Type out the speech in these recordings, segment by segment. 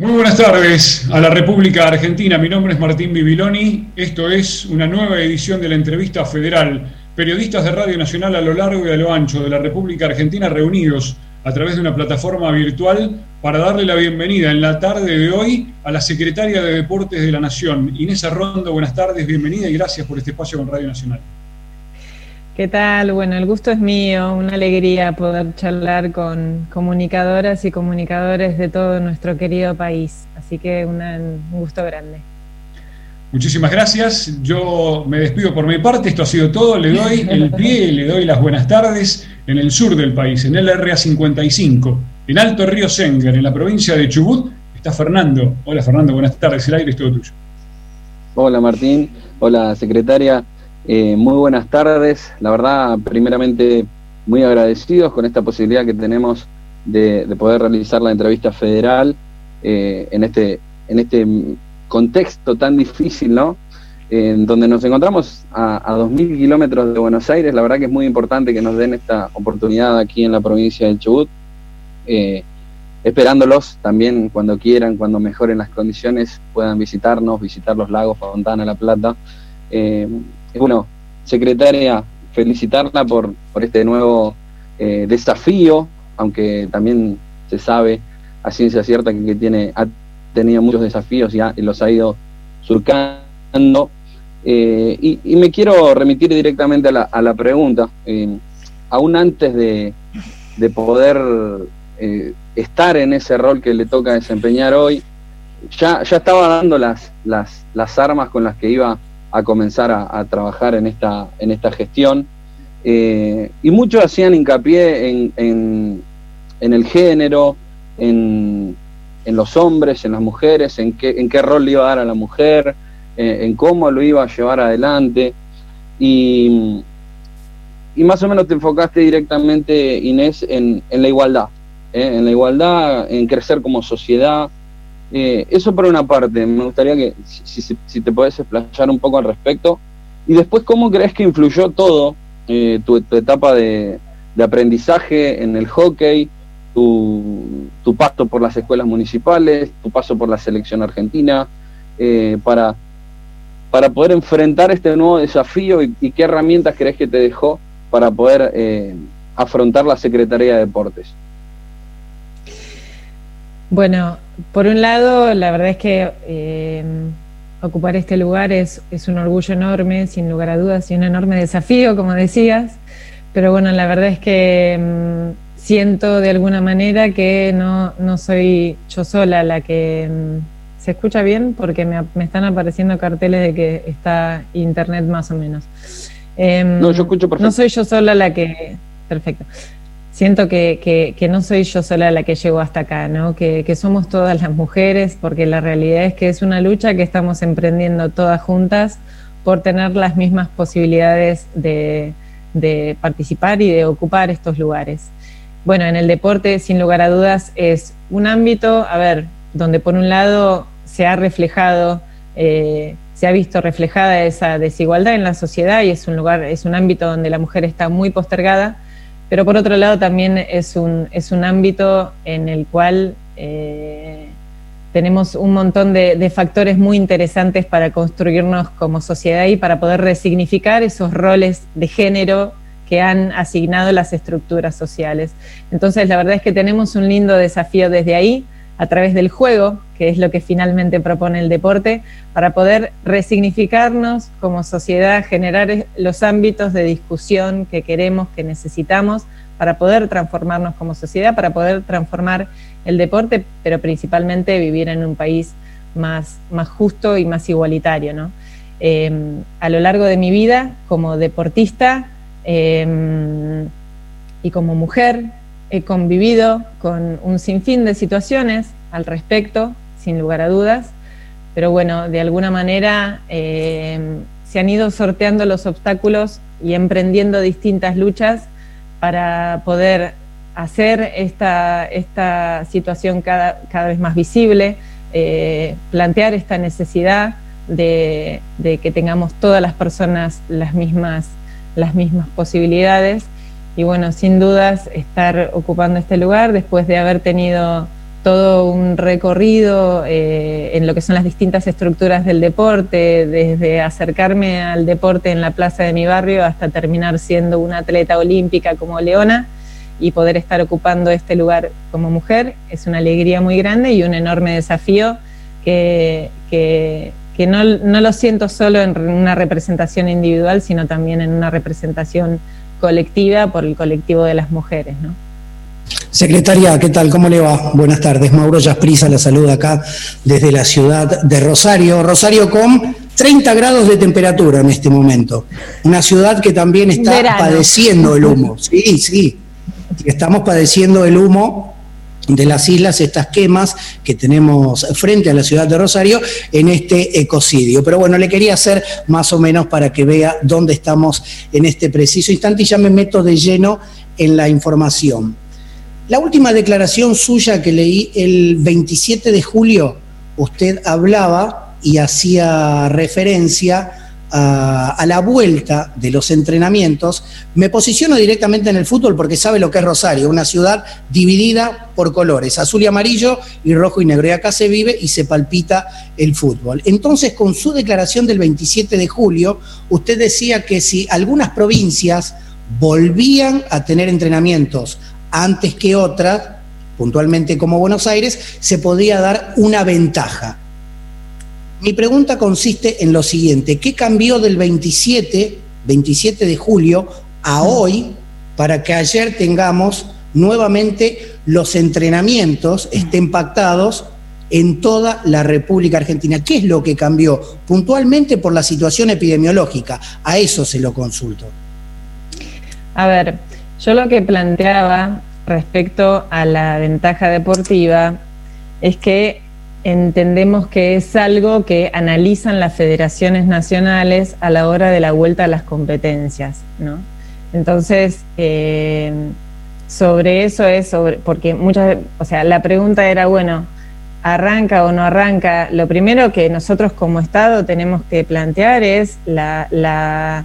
Muy buenas tardes a la República Argentina. Mi nombre es Martín Bibiloni. Esto es una nueva edición de la entrevista federal. Periodistas de Radio Nacional a lo largo y a lo ancho de la República Argentina reunidos a través de una plataforma virtual para darle la bienvenida en la tarde de hoy a la secretaria de Deportes de la Nación, Inés Arrondo. Buenas tardes, bienvenida y gracias por este espacio con Radio Nacional. ¿Qué tal? Bueno, el gusto es mío, una alegría poder charlar con comunicadoras y comunicadores de todo nuestro querido país. Así que un gusto grande. Muchísimas gracias. Yo me despido por mi parte. Esto ha sido todo. Le doy el pie y le doy las buenas tardes en el sur del país, en el RA55, en Alto Río Senger, en la provincia de Chubut. Está Fernando. Hola Fernando, buenas tardes. El aire es todo tuyo. Hola Martín. Hola secretaria. Eh, muy buenas tardes. La verdad, primeramente, muy agradecidos con esta posibilidad que tenemos de, poder realizar la entrevista federal eh, en, este, en este contexto tan difícil, ¿no? En donde nos encontramos a, a 2.000 kilómetros de Buenos Aires. La verdad que es muy importante que nos den esta oportunidad aquí en la provincia del Chubut. Eh, esperándolos también cuando quieran, cuando mejoren las condiciones, puedan visitarnos, visitar los lagos, Fontana, La Plata. Bueno, secretaria, felicitarla por, por este nuevo eh, desafío, aunque también se sabe a ciencia cierta que, tiene, ha tenido muchos desafíos y, los ha ido surcando. Eh, y, me quiero remitir directamente a la, a la pregunta. Eh, aún antes de, de poder estar en ese rol que le toca desempeñar hoy, ya, ya estaba dando las, las, las armas con las que iba a comenzar a, trabajar en esta, en esta gestión. Eh, y muchos hacían hincapié en, en, el género, en, en, los hombres, en las mujeres, en qué, en qué rol le iba a dar a la mujer, eh, en cómo lo iba a llevar adelante. Y, y, más o menos te enfocaste directamente, Inés, en, la igualdad, ¿eh? en la igualdad, en crecer como sociedad, eh, eso por una parte, me gustaría que si, te puedes explayar un poco al respecto. Y después, ¿cómo crees que influyó todo eh, tu, etapa de, aprendizaje en el hockey, tu, paso por las escuelas municipales, tu paso por la selección argentina, eh, para, para poder enfrentar este nuevo desafío y, y, qué herramientas crees que te dejó para poder afrontar la Secretaría de Deportes? Bueno, por un lado, la verdad es que eh, ocupar este lugar es, un orgullo enorme, sin lugar a dudas, y un enorme desafío, como decías. Pero bueno, la verdad es que mm, siento de alguna manera que no, no soy yo sola la que... Mm, ¿Se escucha bien? Porque me, están apareciendo carteles de que está internet más o menos. Em, no, yo escucho perfecto. No soy yo sola la que... Perfecto siento que, que, no soy yo sola la que llegó hasta acá, ¿no? Que, que, somos todas las mujeres, porque la realidad es que es una lucha que estamos emprendiendo todas juntas por tener las mismas posibilidades de, de participar y de ocupar estos lugares. Bueno, en el deporte, sin lugar a dudas, es un ámbito, a ver, donde por un lado se ha reflejado, eh, se ha visto reflejada esa desigualdad en la sociedad y es un lugar, es un ámbito donde la mujer está muy postergada, pero por otro lado también es un, es un ámbito en el cual eh, tenemos un montón de, factores muy interesantes para construirnos como sociedad y para poder resignificar esos roles de género que han asignado las estructuras sociales. Entonces, la verdad es que tenemos un lindo desafío desde ahí a través del juego, que es lo que finalmente propone el deporte, para poder resignificarnos como sociedad, generar los ámbitos de discusión que queremos, que necesitamos, para poder transformarnos como sociedad, para poder transformar el deporte, pero principalmente vivir en un país más, justo y más igualitario. Em, a lo largo de mi vida, como deportista em, y como mujer, he convivido con un sinfín de situaciones al respecto, sin lugar a dudas, pero bueno, de alguna manera eh, se han ido sorteando los obstáculos y emprendiendo distintas luchas para poder hacer esta, situación cada, cada, vez más visible, eh, plantear esta necesidad de, de, que tengamos todas las personas las mismas, las mismas posibilidades y bueno, sin dudas estar ocupando este lugar después de haber tenido todo un recorrido eh, en lo que son las distintas estructuras del deporte, desde acercarme al deporte en la plaza de mi barrio hasta terminar siendo una atleta olímpica como Leona y poder estar ocupando este lugar como mujer es una alegría muy grande y un enorme desafío que, que, no, no, lo siento solo en una representación individual, sino también en una representación colectiva por el colectivo de las mujeres. ¿no? Secretaria, ¿qué tal? ¿Cómo le va? Buenas tardes. Mauro Yasprisa la saluda acá desde la ciudad de Rosario. Rosario con 30 grados de temperatura en este momento. Una ciudad que también está padeciendo el humo. Sí, sí estamos padeciendo el humo de las islas, estas quemas que tenemos frente a la ciudad de Rosario en este ecocidio. Pero bueno, le quería hacer más o menos para que vea dónde estamos en este preciso instante y ya me meto de lleno en la información. La última declaración suya que leí el 27 de julio, usted hablaba y hacía referencia a, la vuelta de los entrenamientos, me posiciono directamente en el fútbol porque sabe lo que es Rosario, una ciudad dividida por colores, azul y amarillo y rojo y negro. Y acá se vive y se palpita el fútbol. Entonces, con su declaración del 27 de julio, usted decía que si algunas provincias volvían a tener entrenamientos antes que otras, puntualmente como Buenos Aires, se podía dar una ventaja. Mi pregunta consiste en lo siguiente, ¿qué cambió del 27, 27 de julio a hoy para que ayer tengamos nuevamente los entrenamientos estén pactados en toda la República Argentina? ¿Qué es lo que cambió? Puntualmente por la situación epidemiológica. A eso se lo consulto. A ver, yo lo que planteaba respecto a la ventaja deportiva es que entendemos que es algo que analizan las federaciones nacionales a la hora de la vuelta a las competencias, ¿no? Entonces, eh, sobre eso es sobre, porque muchas, o sea, la pregunta era, bueno, ¿arranca o no arranca? Lo primero que nosotros como Estado tenemos que plantear es la, la,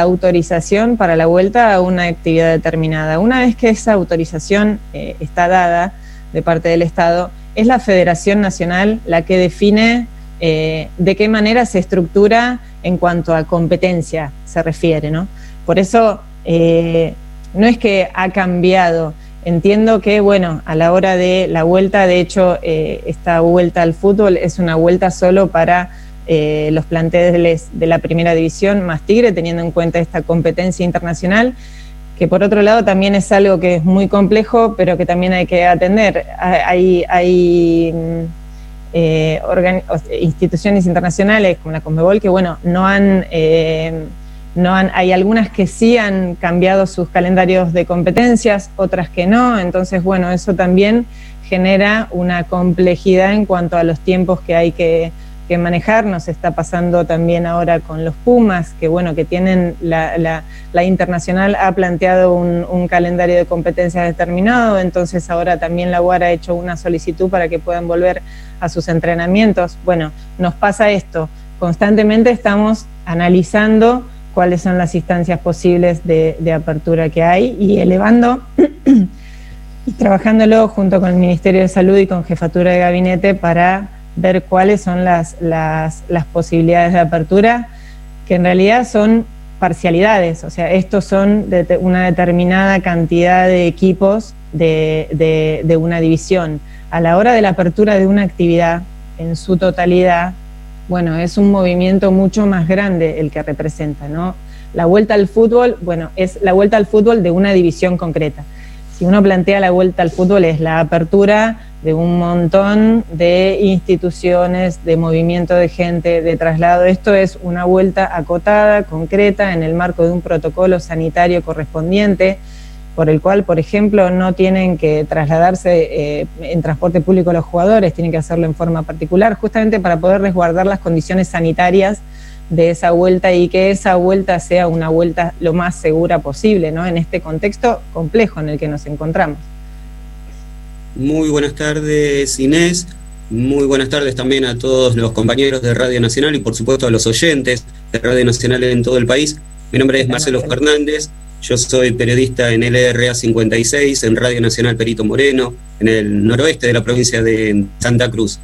autorización para la vuelta a una actividad determinada. Una vez que esa autorización eh, está dada de parte del Estado, es la Federación Nacional la que define eh, de qué manera se estructura en cuanto a competencia se refiere, ¿no? Por eso eh, no es que ha cambiado. Entiendo que, bueno, a la hora de la vuelta, de hecho, eh, esta vuelta al fútbol es una vuelta solo para los planteles de la primera división más Tigre, teniendo en cuenta esta competencia internacional que por otro lado también es algo que es muy complejo, pero que también hay que atender. Hay, hay mm, eh, instituciones internacionales como la Conmebol que, bueno, no han, eh, no han, hay algunas que sí han cambiado sus calendarios de competencias, otras que no, entonces, bueno, eso también genera una complejidad en cuanto a los tiempos que hay que que manejar, nos está pasando también ahora con los Pumas, que bueno, que tienen la, la, internacional ha planteado un, calendario de competencias determinado, entonces ahora también la UAR ha hecho una solicitud para que puedan volver a sus entrenamientos. Bueno, nos pasa esto, constantemente estamos analizando cuáles son las instancias posibles de, de apertura que hay y elevando y trabajándolo junto con el Ministerio de Salud y con Jefatura de Gabinete para ver cuáles son las, las, posibilidades de apertura, que en realidad son parcialidades, o sea, estos son una determinada cantidad de equipos de, de, una división. A la hora de la apertura de una actividad en su totalidad, bueno, es un movimiento mucho más grande el que representa, ¿no? La vuelta al fútbol, bueno, es la vuelta al fútbol de una división concreta. Si uno plantea la vuelta al fútbol es la apertura de un montón de instituciones, de movimiento de gente, de traslado. Esto es una vuelta acotada, concreta, en el marco de un protocolo sanitario correspondiente, por el cual, por ejemplo, no tienen que trasladarse eh, en transporte público los jugadores, tienen que hacerlo en forma particular, justamente para poder resguardar las condiciones sanitarias de esa vuelta y que esa vuelta sea una vuelta lo más segura posible, ¿no? En este contexto complejo en el que nos encontramos. Muy buenas tardes, Inés. Muy buenas tardes también a todos los compañeros de Radio Nacional y por supuesto a los oyentes de Radio Nacional en todo el país. Mi nombre es Marcelo Fernández, Yo soy periodista en LRA 56, en Radio Nacional Perito Moreno, en el noroeste de la provincia de Santa Cruz.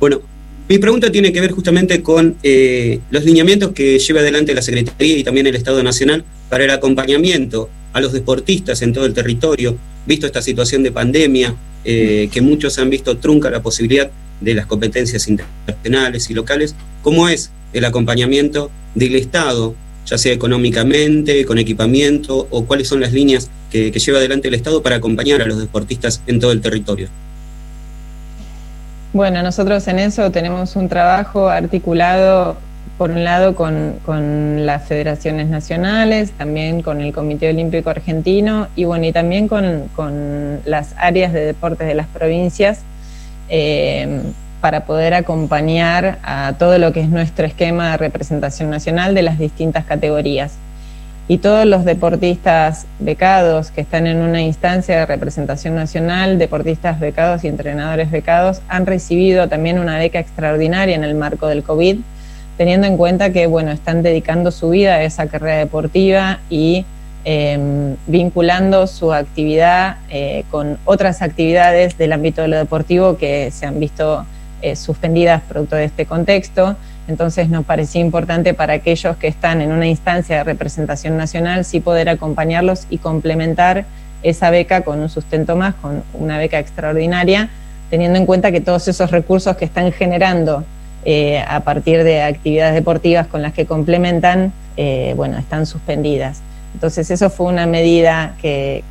Bueno, mi pregunta tiene que ver justamente con eh, los lineamientos que lleva adelante la Secretaría y también el Estado Nacional para el acompañamiento a los deportistas en todo el territorio, visto esta situación de pandemia, eh, que muchos han visto trunca la posibilidad de las competencias internacionales y locales, ¿cómo es el acompañamiento del Estado, ya sea económicamente, con equipamiento, o cuáles son las líneas que lleva adelante el Estado para acompañar a los deportistas en todo el territorio? Bueno, nosotros en eso tenemos un trabajo articulado, por un lado, con, las federaciones nacionales, también con el Comité Olímpico Argentino y bueno, y también con, las áreas de deportes de las provincias eh, para poder acompañar a todo lo que es nuestro esquema de representación nacional de las distintas categorías. Y todos los deportistas becados que están en una instancia de representación nacional, deportistas becados y entrenadores becados, han recibido también una beca extraordinaria en el marco del COVID, teniendo en cuenta que bueno, están dedicando su vida a esa carrera deportiva y em, vinculando su actividad eh, con otras actividades del ámbito de lo deportivo que se han visto eh, suspendidas producto de este contexto. Entonces nos parecía importante para aquellos que están en una instancia de representación nacional sí poder acompañarlos y complementar esa beca con un sustento más, con una beca extraordinaria, teniendo en cuenta que todos esos recursos que están generando eh, a partir de actividades deportivas con las que complementan, eh, bueno, están suspendidas. Entonces eso fue una medida que,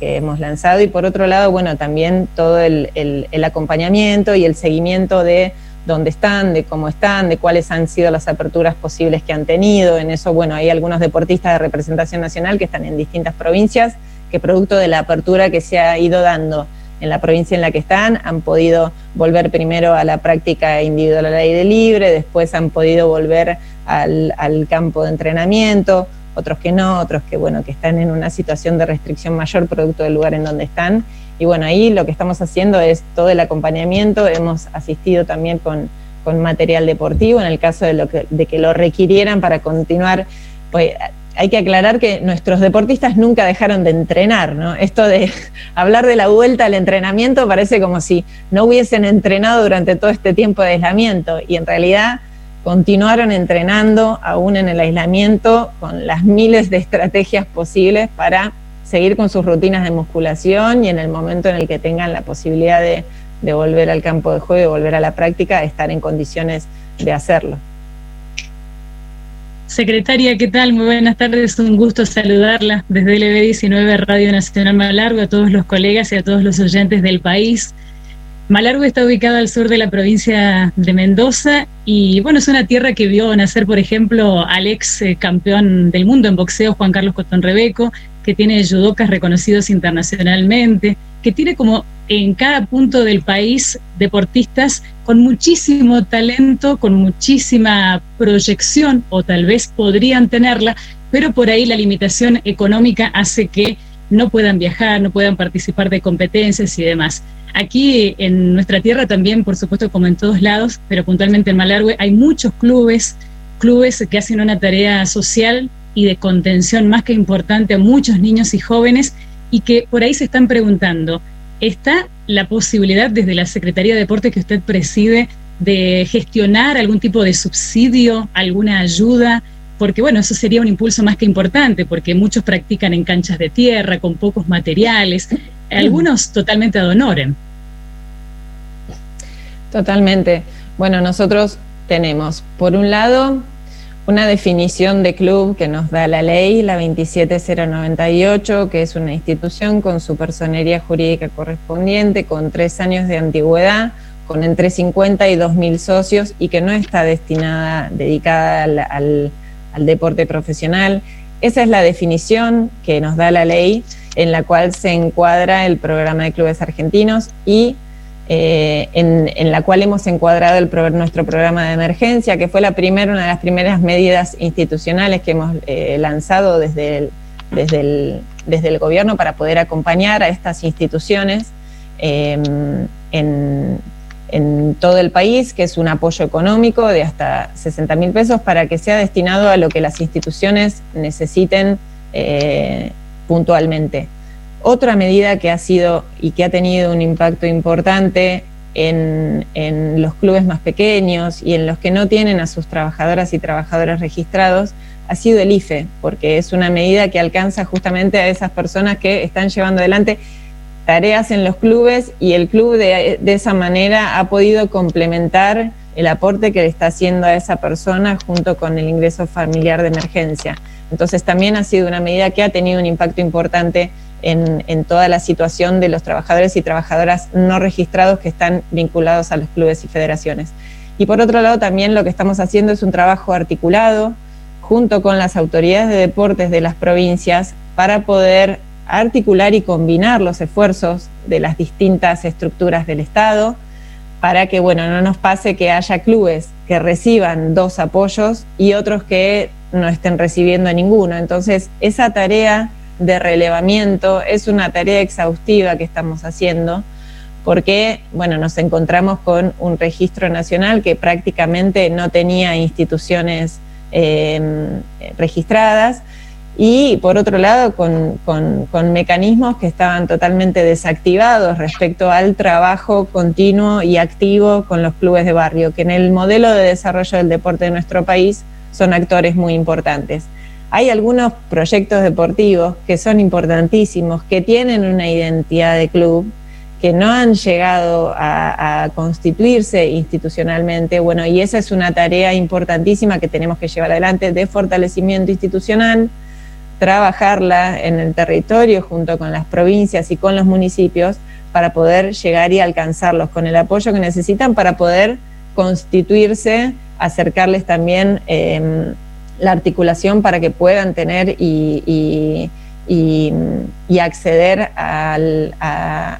hemos lanzado y por otro lado, bueno, también todo el acompañamiento y el seguimiento de dónde están, de cómo están, de cuáles han sido las aperturas posibles que han tenido. En eso, bueno, hay algunos deportistas de representación nacional que están en distintas provincias, que producto de la apertura que se ha ido dando en la provincia en la que están, han podido volver primero a la práctica individual al aire libre, después han podido volver al, al campo de entrenamiento, otros que no, otros que bueno, que están en una situación de restricción mayor producto del lugar en donde están y bueno, ahí lo que estamos haciendo es todo el acompañamiento, hemos asistido también con, material deportivo en el caso de, lo que, de que lo requirieran para continuar. Pues hay que aclarar que nuestros deportistas nunca dejaron de entrenar, ¿no? Esto de hablar de la vuelta al entrenamiento parece como si no hubiesen entrenado durante todo este tiempo de aislamiento y en realidad continuaron entrenando aún en el aislamiento con las miles de estrategias posibles para seguir con sus rutinas de musculación y en el momento en el que tengan la posibilidad de, volver al campo de juego y volver a la práctica, estar en condiciones de hacerlo. Secretaria, ¿qué tal? Muy buenas tardes, un gusto saludarla desde LB19 Radio Nacional Malargo, a todos los colegas y a todos los oyentes del país. Malargo está ubicado al sur de la provincia de Mendoza y bueno, es una tierra que vio nacer, por ejemplo, al ex eh, campeón del mundo en boxeo, Juan Carlos Cotón Rebeco, que tiene judocas reconocidos internacionalmente, que tiene como en cada punto del país deportistas con muchísimo talento, con muchísima proyección, o tal vez podrían tenerla, pero por ahí la limitación económica hace que no puedan viajar, no puedan participar de competencias y demás. Aquí en nuestra tierra también, por supuesto, como en todos lados, pero puntualmente en Malargüe, hay muchos clubes, clubes que hacen una tarea social y de contención más que importante a muchos niños y jóvenes y que por ahí se están preguntando, ¿está la posibilidad desde la Secretaría de Deporte que usted preside de gestionar algún tipo de subsidio, alguna ayuda? Porque bueno, eso sería un impulso más que importante, porque muchos practican en canchas de tierra, con pocos materiales, algunos totalmente ad honorem. Totalmente. Bueno, nosotros tenemos, por un lado, una definición de club que nos da la ley, la 27098, que es una institución con su personería jurídica correspondiente, con tres años de antigüedad, con entre 50 y 2.000 socios y que no está destinada, dedicada al, al deporte profesional. Esa es la definición que nos da la ley en la cual se encuadra el programa de clubes argentinos y eh, en, la cual hemos encuadrado el nuestro programa de emergencia, que fue una de las primeras medidas institucionales que hemos eh, lanzado desde el, gobierno para poder acompañar a estas instituciones em, en, en todo el país, que es un apoyo económico de hasta 60 mil pesos para que sea destinado a lo que las instituciones necesiten eh, puntualmente. Otra medida que ha sido y que ha tenido un impacto importante en, los clubes más pequeños y en los que no tienen a sus trabajadoras y trabajadores registrados ha sido el IFE, porque es una medida que alcanza justamente a esas personas que están llevando adelante tareas en los clubes y el club de, de esa manera ha podido complementar el aporte que le está haciendo a esa persona junto con el ingreso familiar de emergencia. Entonces también ha sido una medida que ha tenido un impacto importante en, toda la situación de los trabajadores y trabajadoras no registrados que están vinculados a los clubes y federaciones. Y por otro lado, también lo que estamos haciendo es un trabajo articulado junto con las autoridades de deportes de las provincias para poder articular y combinar los esfuerzos de las distintas estructuras del Estado para que bueno, no nos pase que haya clubes que reciban dos apoyos y otros que no estén recibiendo ninguno. Entonces, esa tarea de relevamiento es una tarea exhaustiva que estamos haciendo porque bueno, nos encontramos con un registro nacional que prácticamente no tenía instituciones eh, registradas y por otro lado con, con, con, mecanismos que estaban totalmente desactivados respecto al trabajo continuo y activo con los clubes de barrio, que en el modelo de desarrollo del deporte de nuestro país son actores muy importantes. Hay algunos proyectos deportivos que son importantísimos, que tienen una identidad de club, que no han llegado a, constituirse institucionalmente. Bueno, y esa es una tarea importantísima que tenemos que llevar adelante de fortalecimiento institucional, trabajarla en el territorio junto con las provincias y con los municipios para poder llegar y alcanzarlos con el apoyo que necesitan para poder constituirse, acercarles también eh, la articulación para que puedan tener y, y, y, acceder a,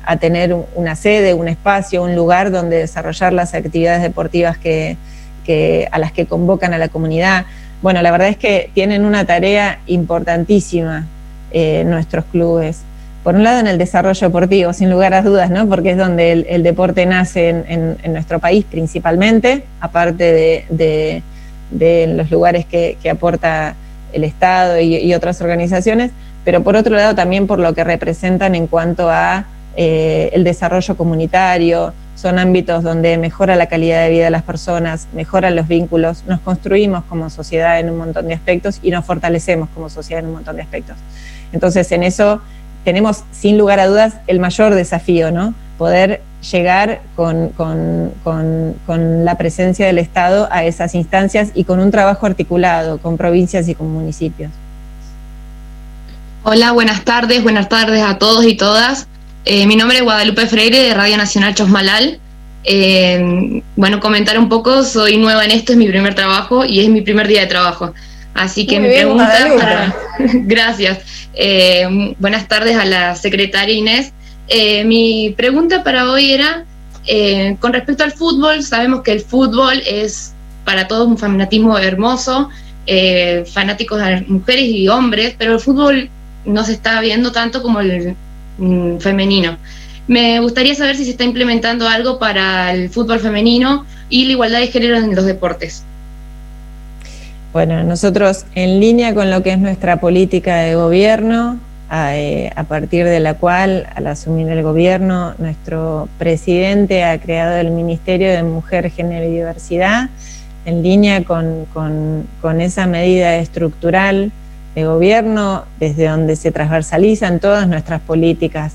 a, tener una sede, un espacio, un lugar donde desarrollar las actividades deportivas que, que, a las que convocan a la comunidad. Bueno, la verdad es que tienen una tarea importantísima eh, nuestros clubes. Por un lado, en el desarrollo deportivo, sin lugar a dudas, ¿no? porque es donde el, deporte nace en, en, nuestro país principalmente, aparte de de los lugares que, que aporta el Estado y, otras organizaciones, pero por otro lado también por lo que representan en cuanto a eh, el desarrollo comunitario, son ámbitos donde mejora la calidad de vida de las personas, mejoran los vínculos, nos construimos como sociedad en un montón de aspectos y nos fortalecemos como sociedad en un montón de aspectos. Entonces, en eso tenemos, sin lugar a dudas, el mayor desafío, ¿no? Poder llegar con, con, con, con, la presencia del Estado a esas instancias y con un trabajo articulado con provincias y con municipios. Hola, buenas tardes, buenas tardes a todos y todas. Eh, mi nombre es Guadalupe Freire de Radio Nacional Chosmalal. Eh, bueno, comentar un poco, soy nueva en esto, es mi primer trabajo y es mi primer día de trabajo. Así que Muy mi bien, pregunta para... Gracias. Eh, buenas tardes a la secretaria Inés. Eh, mi pregunta para hoy era, eh, con respecto al fútbol, sabemos que el fútbol es para todos un fanatismo hermoso, eh, fanáticos de mujeres y hombres, pero el fútbol no se está viendo tanto como el mm, femenino. Me gustaría saber si se está implementando algo para el fútbol femenino y la igualdad de género en los deportes. Bueno, nosotros en línea con lo que es nuestra política de gobierno, a, eh, a, partir de la cual, al asumir el gobierno, nuestro presidente ha creado el Ministerio de Mujer, Género y Diversidad, en línea con, con, con esa medida estructural de gobierno, desde donde se transversalizan todas nuestras políticas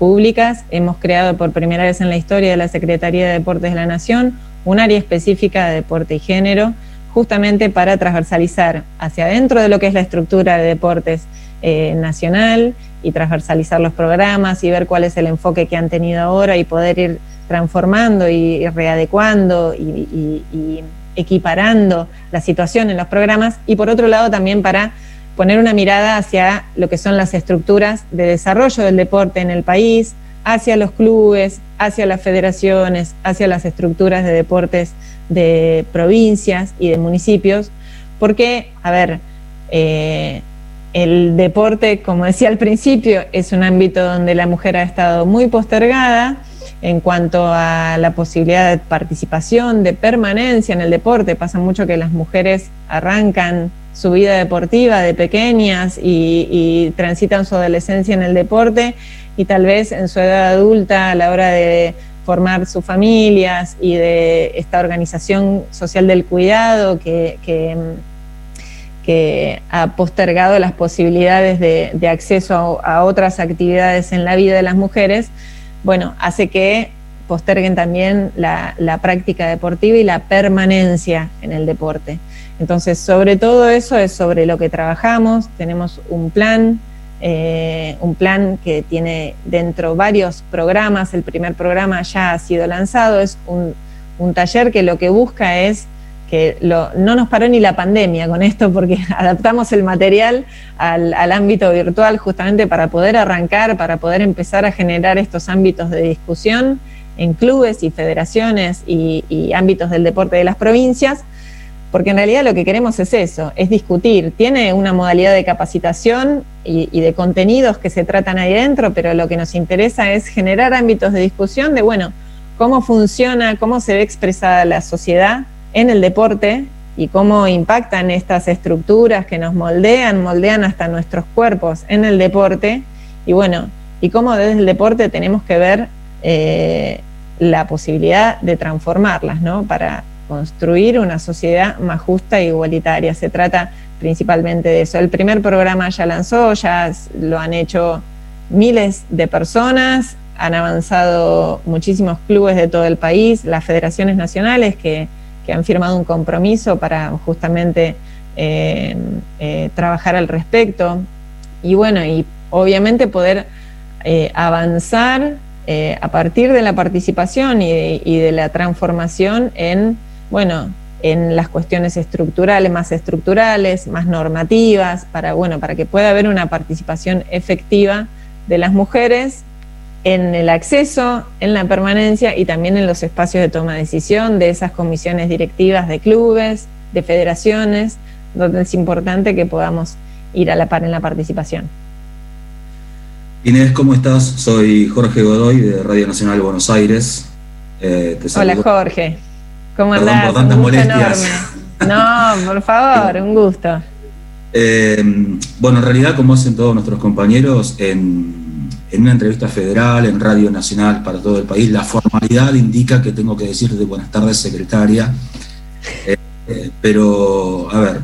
públicas. Hemos creado por primera vez en la historia de la Secretaría de Deportes de la Nación un área específica de deporte y género, justamente para transversalizar hacia adentro de lo que es la estructura de deportes eh, nacional y transversalizar los programas y ver cuál es el enfoque que han tenido ahora y poder ir transformando y, readecuando y, equiparando la situación en los programas. Y por otro lado también para poner una mirada hacia lo que son las estructuras de desarrollo del deporte en el país, hacia los clubes, hacia las federaciones, hacia las estructuras de deportes de provincias y de municipios, porque, a ver, eh, el deporte, como decía al principio, es un ámbito donde la mujer ha estado muy postergada, en cuanto a la posibilidad de participación, de permanencia en el deporte. Pasa mucho que las mujeres arrancan su vida deportiva de pequeñas y, transitan su adolescencia en el deporte y tal vez en su edad adulta a la hora de formar sus familias y de esta organización social del cuidado que, ha postergado las posibilidades de, acceso a, otras actividades en la vida de las mujeres, bueno, hace que posterguen también la, la práctica deportiva y la permanencia en el deporte. Entonces, sobre todo eso es sobre lo que trabajamos, tenemos un plan, eh, un plan que tiene dentro varios programas, el primer programa ya ha sido lanzado, es un, taller que lo que busca es que no nos paró ni la pandemia con esto porque adaptamos el material al, ámbito virtual justamente para poder arrancar, para poder empezar a generar estos ámbitos de discusión en clubes y federaciones y ámbitos del deporte de las provincias porque en realidad lo que queremos es eso, es discutir. Tiene una modalidad de capacitación y, de contenidos que se tratan ahí dentro, pero lo que nos interesa es generar ámbitos de discusión de, bueno, cómo funciona, cómo se ve expresada la sociedad en el deporte y cómo impactan estas estructuras que nos moldean, moldean hasta nuestros cuerpos en el deporte, y bueno, y cómo desde el deporte tenemos que ver eh, la posibilidad de transformarlas, ¿no? Para, construir una sociedad más justa e igualitaria. Se trata principalmente de eso. El primer programa ya lanzó, ya lo han hecho miles de personas, han avanzado muchísimos clubes de todo el país, las federaciones nacionales que, han firmado un compromiso para justamente eh, eh, trabajar al respecto. Y bueno, y obviamente poder eh, avanzar a partir de la participación y de la transformación en bueno, en las cuestiones estructurales, más estructurales, más normativas, para, bueno, para que pueda haber una participación efectiva de las mujeres en el acceso, en la permanencia y también en los espacios de toma de decisión de esas comisiones directivas de clubes, de federaciones, donde es importante que podamos ir a la par en la participación. Inés, ¿cómo estás? Soy Jorge Godoy de Radio Nacional Buenos Aires. Eh, Hola Jorge. ¿Cómo Perdón por tantas molestias. No, por favor, un gusto. Eh, bueno, en realidad, como hacen todos nuestros compañeros, en, una entrevista federal, en Radio Nacional para todo el país, la formalidad indica que tengo que decirte buenas tardes, secretaria. Eh, eh, pero, a ver,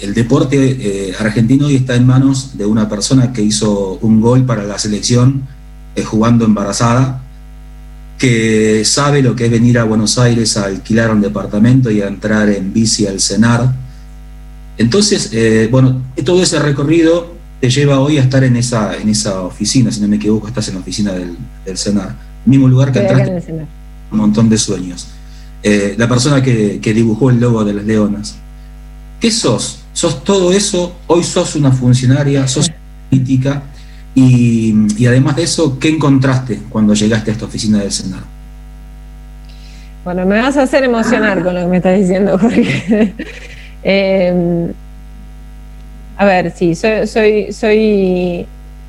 el deporte argentino hoy está en manos de una persona que hizo un gol para la selección jugando embarazada que sabe lo que es venir a Buenos Aires a alquilar un departamento y a entrar en bici al CENAR. Entonces, eh, bueno, todo ese recorrido te lleva hoy a estar en esa, en esa oficina, si no me equivoco, estás en la oficina del, del CENAR, mismo lugar que entraste, un montón de sueños. Eh, la persona que, que dibujó el logo de las leonas. ¿Qué sos? ¿Sos todo eso? Hoy sos una funcionaria, sos política y, además de eso, ¿qué encontraste cuando llegaste a esta oficina del Senado? Bueno, me vas a hacer emocionar con lo que me estás diciendo, Jorge. A ver, sí, soy, soy, soy,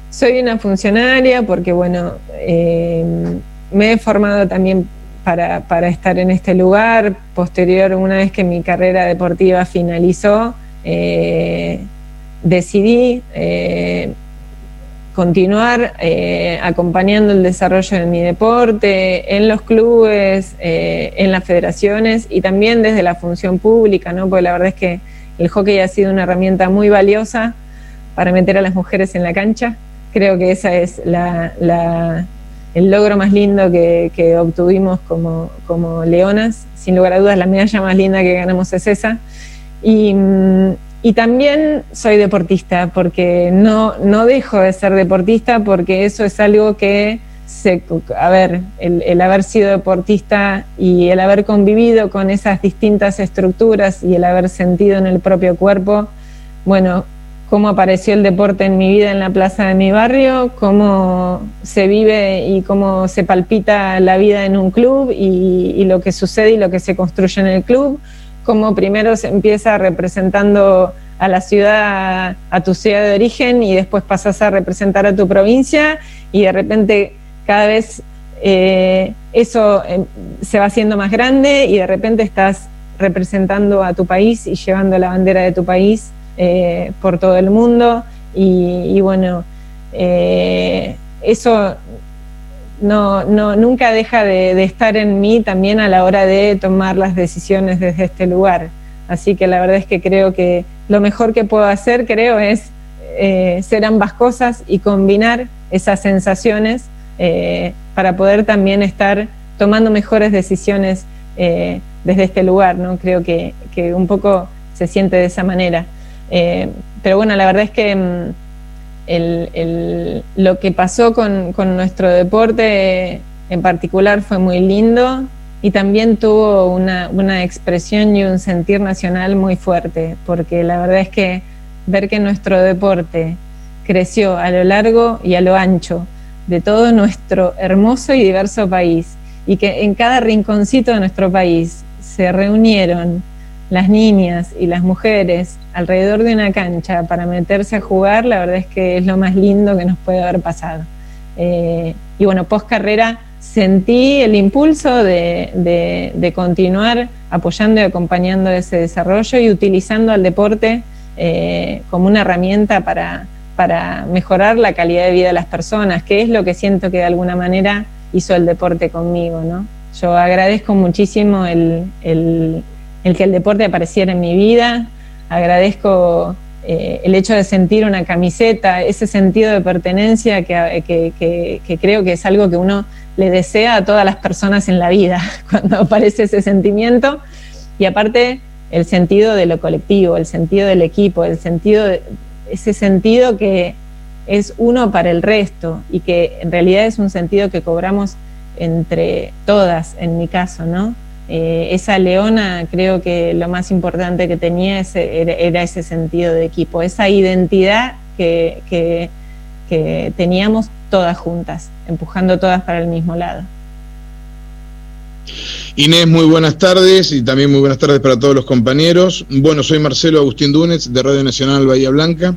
soy una funcionaria porque, bueno, em, me he formado también para, para, estar en este lugar. Posterior, una vez que mi carrera deportiva finalizó, eh, decidí eh, continuar eh, acompañando el desarrollo de mi deporte en los clubes, en las federaciones y también desde la función pública, ¿no? porque la verdad es que el hockey ha sido una herramienta muy valiosa para meter a las mujeres en la cancha. Creo que ese es el logro más lindo que, obtuvimos como, como leonas. Sin lugar a dudas, la medalla más linda que ganamos es esa. Y, y también soy deportista, porque no, no dejo de ser deportista, porque eso es algo que, se, a ver, el, haber sido deportista y el haber convivido con esas distintas estructuras y el haber sentido en el propio cuerpo, bueno, cómo apareció el deporte en mi vida en la plaza de mi barrio, cómo se vive y cómo se palpita la vida en un club y, y lo que sucede y lo que se construye en el club cómo primero se empieza representando a la ciudad, a tu ciudad de origen y después pasas a representar a tu provincia y de repente cada vez eh, eso eh, se va haciendo más grande y de repente estás representando a tu país y llevando la bandera de tu país eh, por todo el mundo. Y, bueno, eso no, nunca deja de, de, estar en mí también a la hora de tomar las decisiones desde este lugar. Así que la verdad es que creo que lo mejor que puedo hacer, creo, es ser ambas cosas y combinar esas sensaciones eh, para poder también estar tomando mejores decisiones eh, desde este lugar, ¿no? Creo que, un poco se siente de esa manera. Eh, pero bueno, la verdad es que mm, lo que pasó con, nuestro deporte en particular fue muy lindo y también tuvo una, una, expresión y un sentir nacional muy fuerte, porque la verdad es que ver que nuestro deporte creció a lo largo y a lo ancho de todo nuestro hermoso y diverso país y que en cada rinconcito de nuestro país se reunieron las niñas y las mujeres alrededor de una cancha para meterse a jugar, la verdad es que es lo más lindo que nos puede haber pasado. Eh, y bueno, post carrera sentí el impulso de, continuar apoyando y acompañando ese desarrollo y utilizando al deporte eh, como una herramienta para, para mejorar la calidad de vida de las personas, que es lo que siento que de alguna manera hizo el deporte conmigo, ¿no? Yo agradezco muchísimo el, que el deporte apareciera en mi vida, agradezco eh, el hecho de sentir una camiseta, ese sentido de pertenencia que, creo que es algo que uno le desea a todas las personas en la vida cuando aparece ese sentimiento. Y aparte, el sentido de lo colectivo, el sentido del equipo, el sentido ese sentido que es uno para el resto y que en realidad es un sentido que cobramos entre todas, en mi caso, ¿no? Eh, esa leona creo que lo más importante que tenía era, ese sentido de equipo, esa identidad que, que teníamos todas juntas, empujando todas para el mismo lado. Inés, muy buenas tardes y también muy buenas tardes para todos los compañeros. Bueno, soy Marcelo Agustín Dúnez de Radio Nacional Bahía Blanca.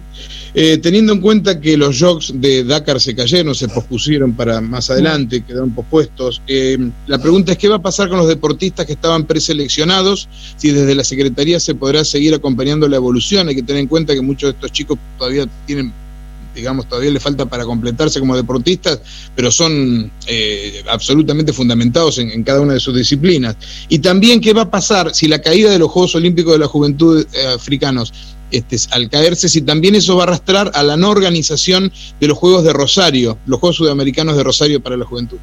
Eh, teniendo en cuenta que los Jogs de Dakar se cayeron, se pospusieron para más adelante, quedaron pospuestos, eh, la pregunta es qué va a pasar con los deportistas que estaban preseleccionados, si desde la Secretaría se podrá seguir acompañando la evolución. Hay que tener en cuenta que muchos de estos chicos todavía tienen digamos, todavía le falta para completarse como deportistas, pero son eh, absolutamente fundamentados en, cada una de sus disciplinas. Y también qué va a pasar si la caída de los Juegos Olímpicos de la Juventud eh, africanos este, al caerse, si también eso va a arrastrar a la no organización de los Juegos de Rosario, los Juegos Sudamericanos de Rosario para la Juventud.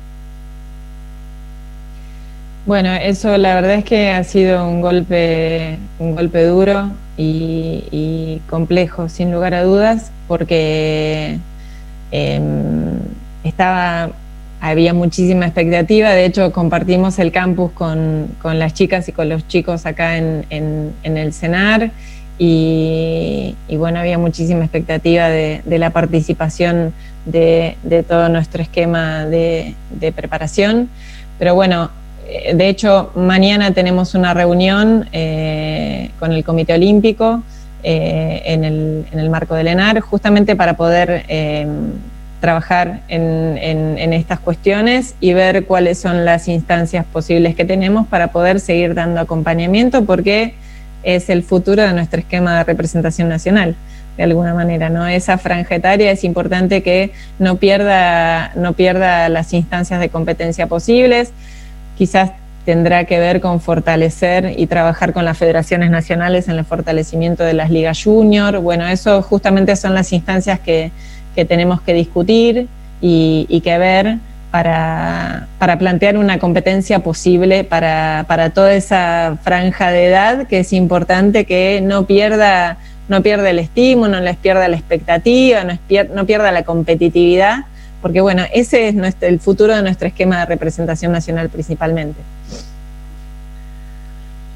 Bueno, eso la verdad es que ha sido un golpe, un golpe duro y, complejo, sin lugar a dudas, porque em, estaba, había muchísima expectativa. De hecho, compartimos el campus con, las chicas y con los chicos acá en, el CENAR. Y, bueno, había muchísima expectativa de, la participación de, todo nuestro esquema de preparación. Pero bueno, eh, de hecho, mañana tenemos una reunión eh, con el Comité Olímpico eh, en, el, marco del ENAR, justamente para poder trabajar en, estas cuestiones y ver cuáles son las instancias posibles que tenemos para poder seguir dando acompañamiento, porque es el futuro de nuestro esquema de representación nacional de alguna manera, ¿no? Esa franja etaria es importante que no pierda, no pierda las instancias de competencia posibles quizás tendrá que ver con fortalecer y trabajar con las federaciones nacionales en el fortalecimiento de las ligas junior. Bueno, eso justamente son las instancias que, tenemos que discutir y, que ver para, plantear una competencia posible para, toda esa franja de edad que es importante que no pierda, no pierda el estímulo, no les pierda la expectativa, no, pierda la competitividad porque bueno, ese es nuestro, el futuro de nuestro esquema de representación nacional principalmente.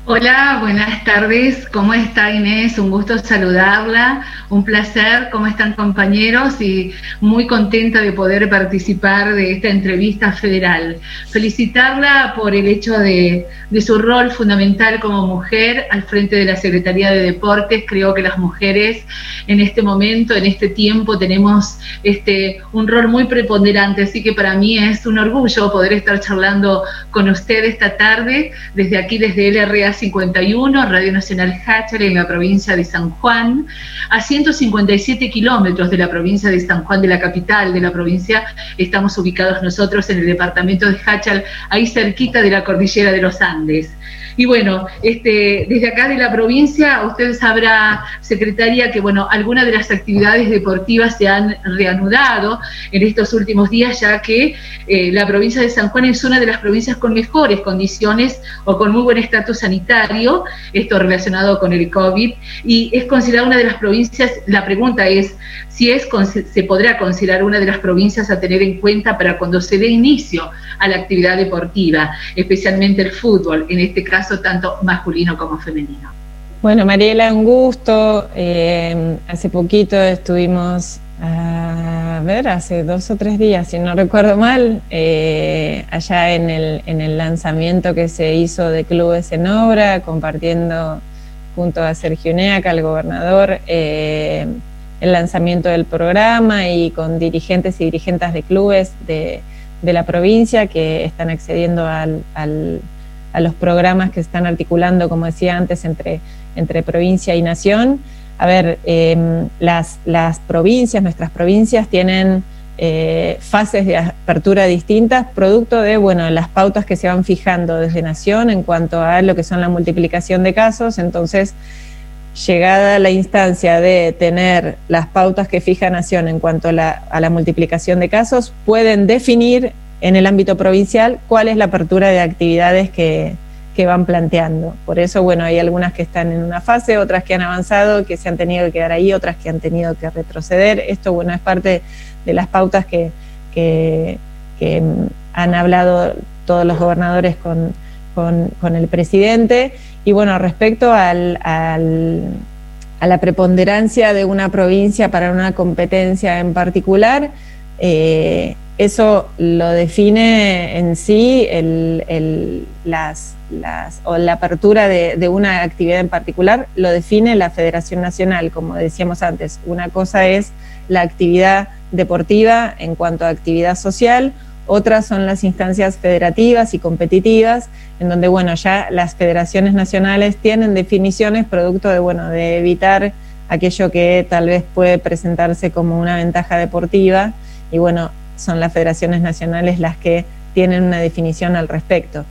Hola, buenas tardes. ¿Cómo está Inés? Un gusto saludarla. Un placer. ¿Cómo están compañeros? Y muy contenta de poder participar de esta entrevista federal. Felicitarla por el hecho de, su rol fundamental como mujer al frente de la Secretaría de Deportes. Creo que las mujeres en este momento, en este tiempo, tenemos este, un rol muy preponderante. Así que para mí es un orgullo poder estar charlando con usted esta tarde desde aquí, desde LRA 51, Radio Nacional Hatcher en la provincia de San Juan, a 157 kilómetros de la provincia de San Juan, de la capital de la provincia, estamos ubicados nosotros en el departamento de Hachal, ahí cerquita de la cordillera de los Andes. Y bueno, este, desde acá de la provincia, usted sabrá, secretaria, que bueno, algunas de las actividades deportivas se han reanudado en estos últimos días, ya que eh, la provincia de San Juan es una de las provincias con mejores condiciones o con muy buen estatus sanitario, esto relacionado con el COVID, y es considerada una de las provincias, la pregunta es si es, se podrá considerar una de las provincias a tener en cuenta para cuando se dé inicio a la actividad deportiva, especialmente el fútbol, en este caso tanto masculino como femenino. Bueno, Mariela, un gusto. Eh, hace poquito estuvimos, a ver, hace dos o tres días, si no recuerdo mal, eh, allá en el, en el lanzamiento que se hizo de Clubes en Obra, compartiendo junto a Sergio Neaca, el gobernador, eh, el lanzamiento del programa y con dirigentes y dirigentes de clubes de de la provincia que están accediendo al, a los programas que están articulando, como decía antes, entre, entre provincia y nación. A ver, em, las, las provincias, nuestras provincias tienen eh, fases de apertura distintas, producto de bueno, las pautas que se van fijando desde Nación en cuanto a lo que son la multiplicación de casos. Entonces, llegada la instancia de tener las pautas que fija Nación en cuanto a la, multiplicación de casos, pueden definir en el ámbito provincial cuál es la apertura de actividades que, van planteando. Por eso, bueno, hay algunas que están en una fase, otras que han avanzado, que se han tenido que quedar ahí, otras que han tenido que retroceder. Esto, bueno, es parte de las pautas que, han hablado todos los gobernadores con, con el presidente y bueno, respecto al, a la preponderancia de una provincia para una competencia en particular, eh, eso lo define en sí las, o la apertura de, de, una actividad en particular, lo define la Federación Nacional, como decíamos antes. Una cosa es la actividad deportiva en cuanto a actividad social, otras son las instancias federativas y competitivas, en donde, bueno, ya las federaciones nacionales tienen definiciones producto de, bueno, de evitar aquello que tal vez puede presentarse como una ventaja deportiva y, bueno, son las federaciones nacionales las que tienen una definición al respecto.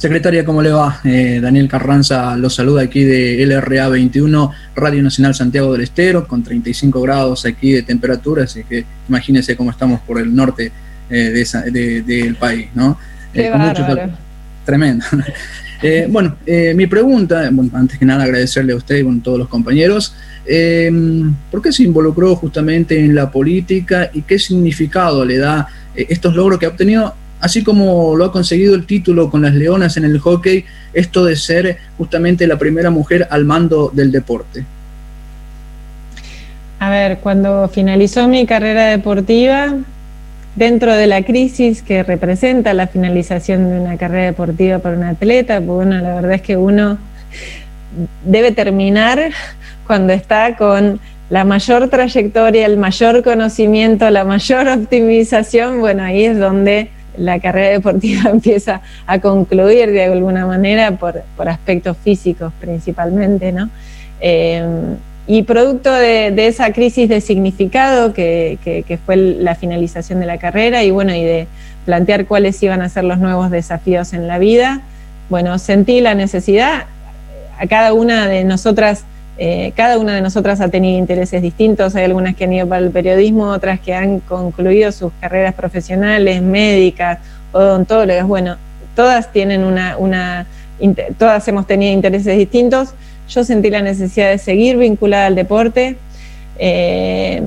Secretaria, ¿cómo le va? Eh, Daniel Carranza lo saluda aquí de LRA 21, Radio Nacional Santiago del Estero, con 35 grados aquí de temperatura, así que imagínese cómo estamos por el norte eh, del país, ¿no? Eh, Tremendo. Bueno, mi pregunta, antes que nada agradecerle a usted y a todos los compañeros, ¿por qué se involucró justamente en la política y qué significado le da estos logros que ha obtenido así como lo ha conseguido el título con las Leonas en el hockey, esto de ser justamente la primera mujer al mando del deporte? A ver, cuando finalizó mi carrera deportiva, dentro de la crisis que representa la finalización de una carrera deportiva para un atleta, pues bueno, la verdad es que uno debe terminar cuando está con la mayor trayectoria, el mayor conocimiento, la mayor optimización, bueno, ahí es donde la carrera deportiva empieza a concluir de alguna manera por, aspectos físicos principalmente, ¿no? Eh, y producto de, esa crisis de significado que, fue la finalización de la carrera y bueno, y de plantear cuáles iban a ser los nuevos desafíos en la vida, bueno, sentí la necesidad, a cada una de nosotras eh, cada una de nosotras ha tenido intereses distintos, hay algunas que han ido para el periodismo, otras que han concluido sus carreras profesionales, médicas, odontólogas, bueno, todas tienen una, una todas hemos tenido intereses distintos. Yo sentí la necesidad de seguir vinculada al deporte. Eh,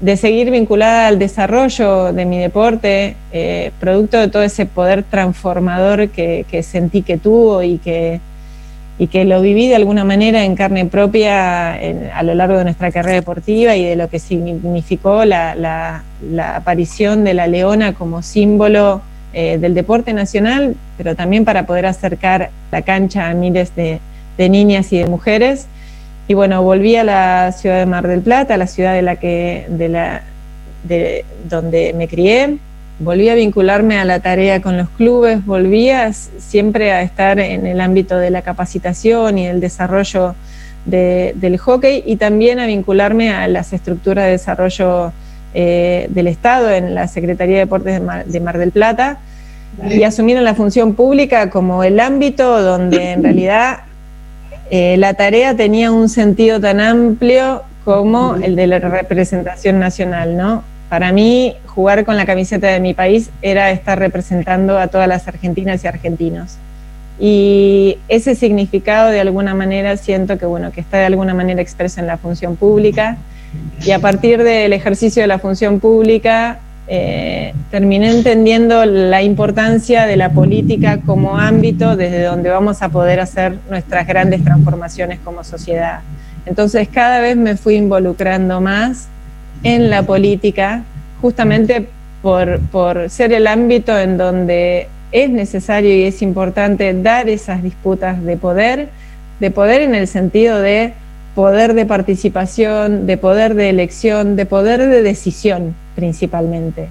de seguir vinculada al desarrollo de mi deporte, eh, producto de todo ese poder transformador que, sentí que tuvo y que, y que lo viví de alguna manera en carne propia a lo largo de nuestra carrera deportiva y de lo que significó la, aparición de la leona como símbolo eh, del deporte nacional, pero también para poder acercar la cancha a miles de niñas y de mujeres. Y bueno, volví a la ciudad de Mar del Plata, la ciudad de la que, de la, de donde me crié, volví a vincularme a la tarea con los clubes, volví siempre a estar en el ámbito de la capacitación y el desarrollo del hockey y también a vincularme a las estructuras de desarrollo eh, del Estado en la Secretaría de Deportes de Mar, de Mar del Plata. Y asumir la función pública como el ámbito donde en realidad eh, la tarea tenía un sentido tan amplio como el de la representación nacional, ¿no? Para mí, jugar con la camiseta de mi país era estar representando a todas las argentinas y argentinos. Y ese significado, de alguna manera, siento que, bueno, que está de alguna manera expreso en la función pública. Y a partir del ejercicio de la función pública, eh, terminé entendiendo la importancia de la política como ámbito desde donde vamos a poder hacer nuestras grandes transformaciones como sociedad. Entonces cada vez me fui involucrando más en la política, justamente por, por ser el ámbito en donde es necesario y es importante dar esas disputas de poder, de poder en el sentido de poder de participación, de poder de elección, de poder de decisión principalmente.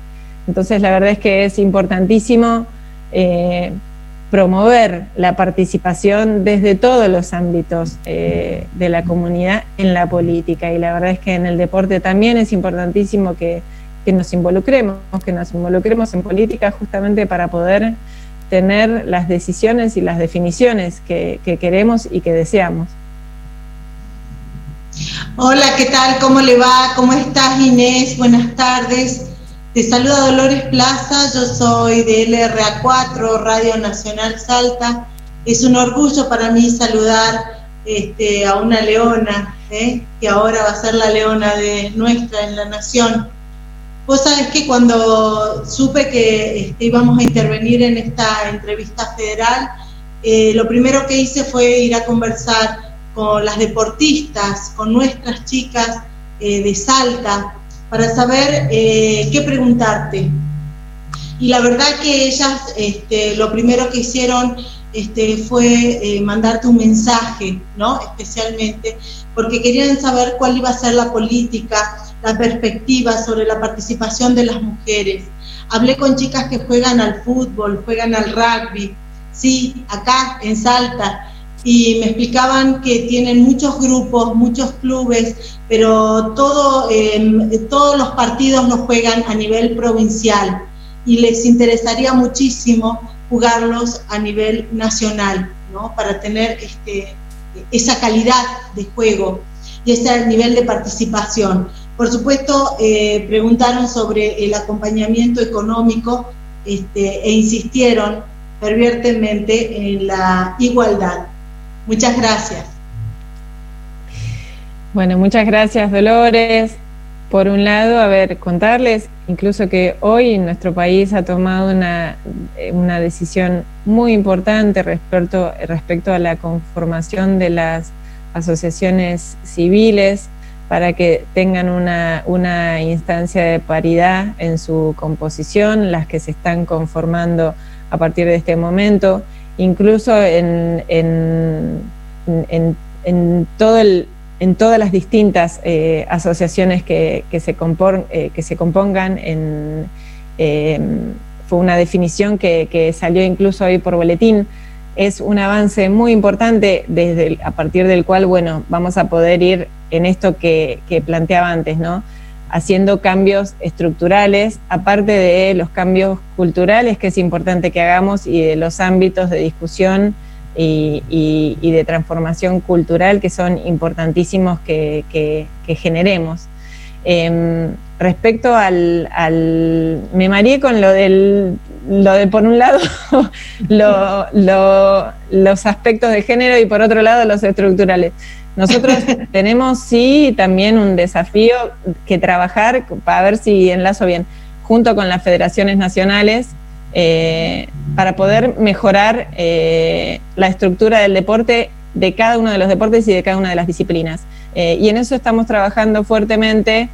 Entonces la verdad es que es importantísimo eh, promover la participación desde todos los ámbitos eh, de la comunidad en la política y la verdad es que en el deporte también es importantísimo que, nos involucremos, que nos involucremos en política justamente para poder tener las decisiones y las definiciones que queremos y que deseamos. Hola, ¿qué tal? ¿Cómo le va? ¿Cómo estás, Inés? Buenas tardes. Te saluda Dolores Plaza, yo soy de LRA4, Radio Nacional Salta. Es un orgullo para mí saludar este, a una leona, ¿eh? que ahora va a ser la leona de nuestra en la nación. Vos sabés que cuando supe que este, íbamos a intervenir en esta entrevista federal, eh, lo primero que hice fue ir a conversar con las deportistas, con nuestras chicas eh, de Salta, para saber eh, qué preguntarte. Y la verdad que ellas este, lo primero que hicieron este, fue eh, mandarte un mensaje, ¿no? Especialmente, porque querían saber cuál iba a ser la política, la perspectiva sobre la participación de las mujeres. Hablé con chicas que juegan al fútbol, juegan al rugby, sí, acá en Salta, y me explicaban que tienen muchos grupos, muchos clubes, pero todo, em, todos los partidos los juegan a nivel provincial y les interesaría muchísimo jugarlos a nivel nacional, ¿no? para tener este, esa calidad de juego y ese nivel de participación. Por supuesto, eh, preguntaron sobre el acompañamiento económico este, e insistieron fervientemente en la igualdad. Muchas gracias. Bueno, muchas gracias Dolores. Por un lado, a ver, contarles incluso que hoy nuestro país ha tomado una, una decisión muy importante respecto, respecto a la conformación de las asociaciones civiles para que tengan una, una instancia de paridad en su composición, las que se están conformando a partir de este momento incluso en, en, en, en todas las distintas eh, asociaciones que, que, se eh, que se compongan. Em, fue una definición que, que, salió incluso hoy por boletín. Es un avance muy importante desde a partir del cual, bueno, vamos a poder ir en esto que, que planteaba antes, ¿no? Haciendo cambios estructurales, aparte de los cambios culturales que es importante que hagamos y de los ámbitos de discusión y, de transformación cultural que son importantísimos que, generemos. Em, respecto al, me mareé con lo del lo de por un lado los aspectos de género y por otro lado los estructurales. Nosotros tenemos sí también un desafío que trabajar para ver si enlazo bien, junto con las federaciones nacionales, eh, para poder mejorar eh, la estructura del deporte de cada uno de los deportes y de cada una de las disciplinas. Eh, y en eso estamos trabajando fuertemente